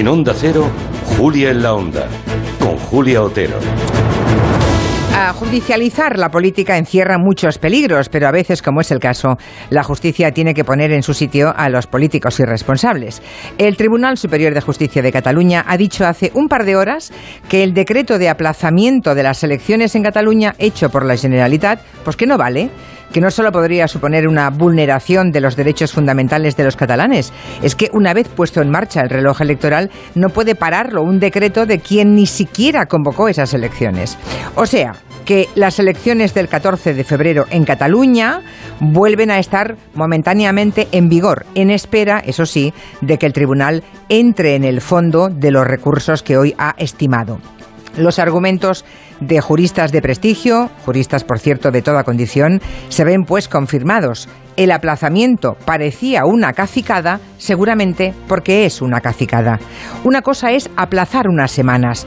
En Onda Cero, Julia en la Onda, con Julia Otero. A judicializar la política encierra muchos peligros, pero a veces, como es el caso, la justicia tiene que poner en su sitio a los políticos irresponsables. El Tribunal Superior de Justicia de Cataluña ha dicho hace un par de horas que el decreto de aplazamiento de las elecciones en Cataluña hecho por la Generalitat, pues que no vale que no solo podría suponer una vulneración de los derechos fundamentales de los catalanes, es que una vez puesto en marcha el reloj electoral no puede pararlo un decreto de quien ni siquiera convocó esas elecciones. O sea, que las elecciones del 14 de febrero en Cataluña vuelven a estar momentáneamente en vigor, en espera, eso sí, de que el tribunal entre en el fondo de los recursos que hoy ha estimado. Los argumentos de juristas de prestigio, juristas por cierto de toda condición, se ven pues confirmados. El aplazamiento parecía una cacicada, seguramente porque es una cacicada. Una cosa es aplazar unas semanas,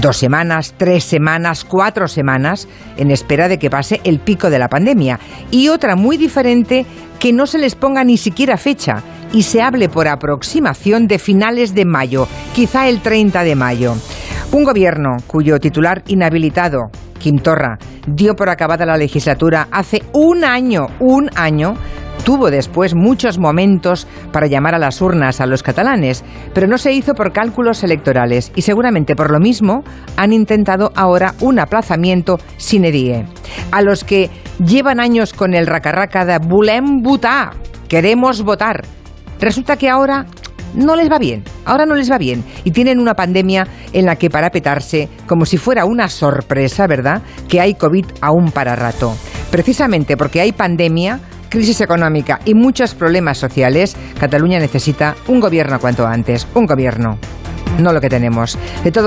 dos semanas, tres semanas, cuatro semanas, en espera de que pase el pico de la pandemia. Y otra muy diferente, que no se les ponga ni siquiera fecha y se hable por aproximación de finales de mayo, quizá el 30 de mayo. Un gobierno cuyo titular inhabilitado, Quim Torra, dio por acabada la legislatura hace un año, un año, tuvo después muchos momentos para llamar a las urnas a los catalanes, pero no se hizo por cálculos electorales y seguramente por lo mismo han intentado ahora un aplazamiento sine die. A los que llevan años con el racarraca de votar, queremos votar, resulta que ahora no les va bien, ahora no les va bien y tienen una pandemia en la que para petarse, como si fuera una sorpresa, ¿verdad? Que hay COVID aún para rato. Precisamente porque hay pandemia, crisis económica y muchos problemas sociales, Cataluña necesita un gobierno cuanto antes, un gobierno. No lo que tenemos. De todo